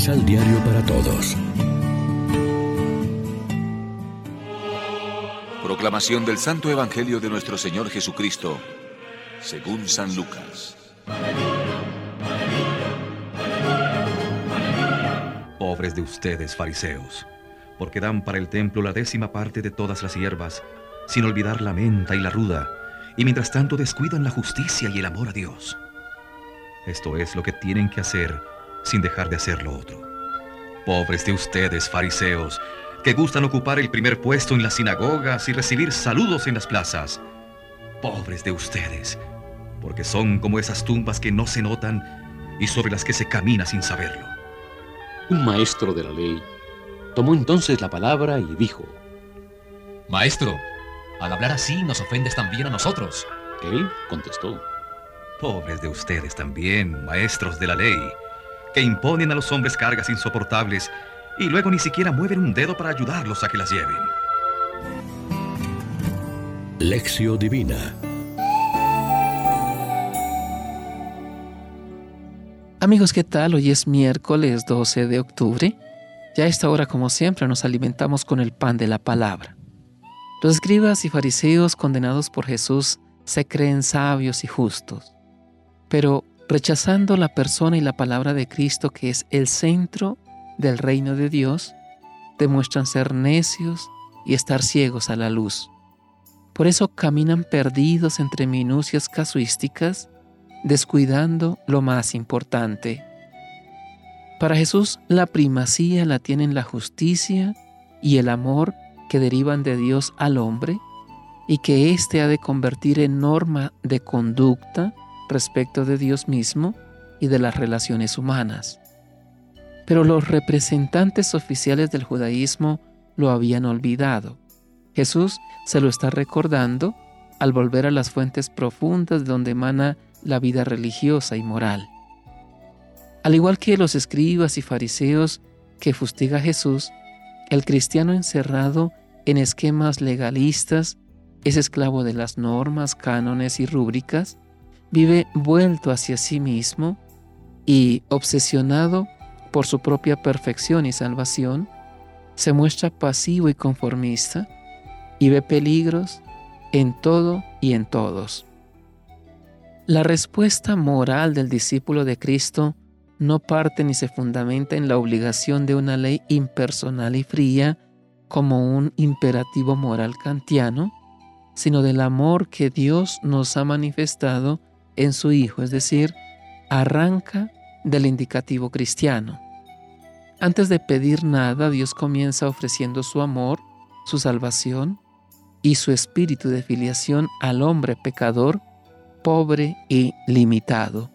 Misal Diario para Todos. Proclamación del Santo Evangelio de nuestro Señor Jesucristo, según San Lucas. Pobres de ustedes, fariseos, porque dan para el templo la décima parte de todas las hierbas, sin olvidar la menta y la ruda, y mientras tanto descuidan la justicia y el amor a Dios. Esto es lo que tienen que hacer sin dejar de hacer lo otro. Pobres de ustedes, fariseos, que gustan ocupar el primer puesto en las sinagogas y recibir saludos en las plazas. Pobres de ustedes, porque son como esas tumbas que no se notan y sobre las que se camina sin saberlo. Un maestro de la ley tomó entonces la palabra y dijo, Maestro, al hablar así nos ofendes también a nosotros. Él contestó, Pobres de ustedes también, maestros de la ley, que imponen a los hombres cargas insoportables y luego ni siquiera mueven un dedo para ayudarlos a que las lleven. Lección Divina Amigos, ¿qué tal? Hoy es miércoles 12 de octubre. Ya a esta hora, como siempre, nos alimentamos con el pan de la palabra. Los escribas y fariseos condenados por Jesús se creen sabios y justos pero rechazando la persona y la palabra de Cristo que es el centro del reino de Dios, demuestran ser necios y estar ciegos a la luz. Por eso caminan perdidos entre minucias casuísticas, descuidando lo más importante. Para Jesús la primacía la tienen la justicia y el amor que derivan de Dios al hombre y que éste ha de convertir en norma de conducta respecto de Dios mismo y de las relaciones humanas. Pero los representantes oficiales del judaísmo lo habían olvidado. Jesús se lo está recordando al volver a las fuentes profundas de donde emana la vida religiosa y moral. Al igual que los escribas y fariseos que fustiga Jesús, el cristiano encerrado en esquemas legalistas es esclavo de las normas, cánones y rúbricas vive vuelto hacia sí mismo y obsesionado por su propia perfección y salvación, se muestra pasivo y conformista y ve peligros en todo y en todos. La respuesta moral del discípulo de Cristo no parte ni se fundamenta en la obligación de una ley impersonal y fría como un imperativo moral kantiano, sino del amor que Dios nos ha manifestado en su Hijo, es decir, arranca del indicativo cristiano. Antes de pedir nada, Dios comienza ofreciendo su amor, su salvación y su espíritu de filiación al hombre pecador, pobre y limitado.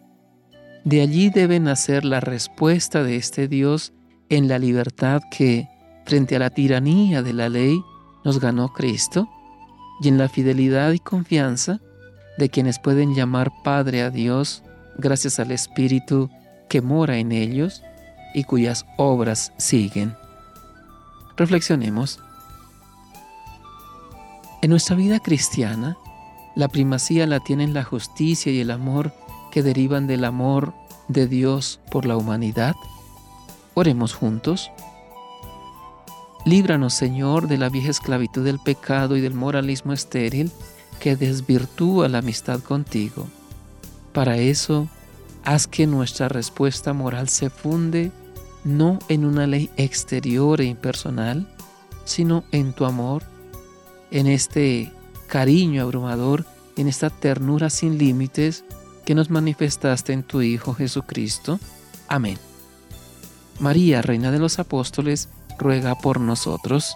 De allí debe nacer la respuesta de este Dios en la libertad que, frente a la tiranía de la ley, nos ganó Cristo, y en la fidelidad y confianza de quienes pueden llamar Padre a Dios gracias al Espíritu que mora en ellos y cuyas obras siguen. Reflexionemos. En nuestra vida cristiana, la primacía la tienen la justicia y el amor que derivan del amor de Dios por la humanidad. Oremos juntos. Líbranos, Señor, de la vieja esclavitud del pecado y del moralismo estéril que desvirtúa la amistad contigo. Para eso, haz que nuestra respuesta moral se funde no en una ley exterior e impersonal, sino en tu amor, en este cariño abrumador, en esta ternura sin límites que nos manifestaste en tu Hijo Jesucristo. Amén. María, Reina de los Apóstoles, ruega por nosotros.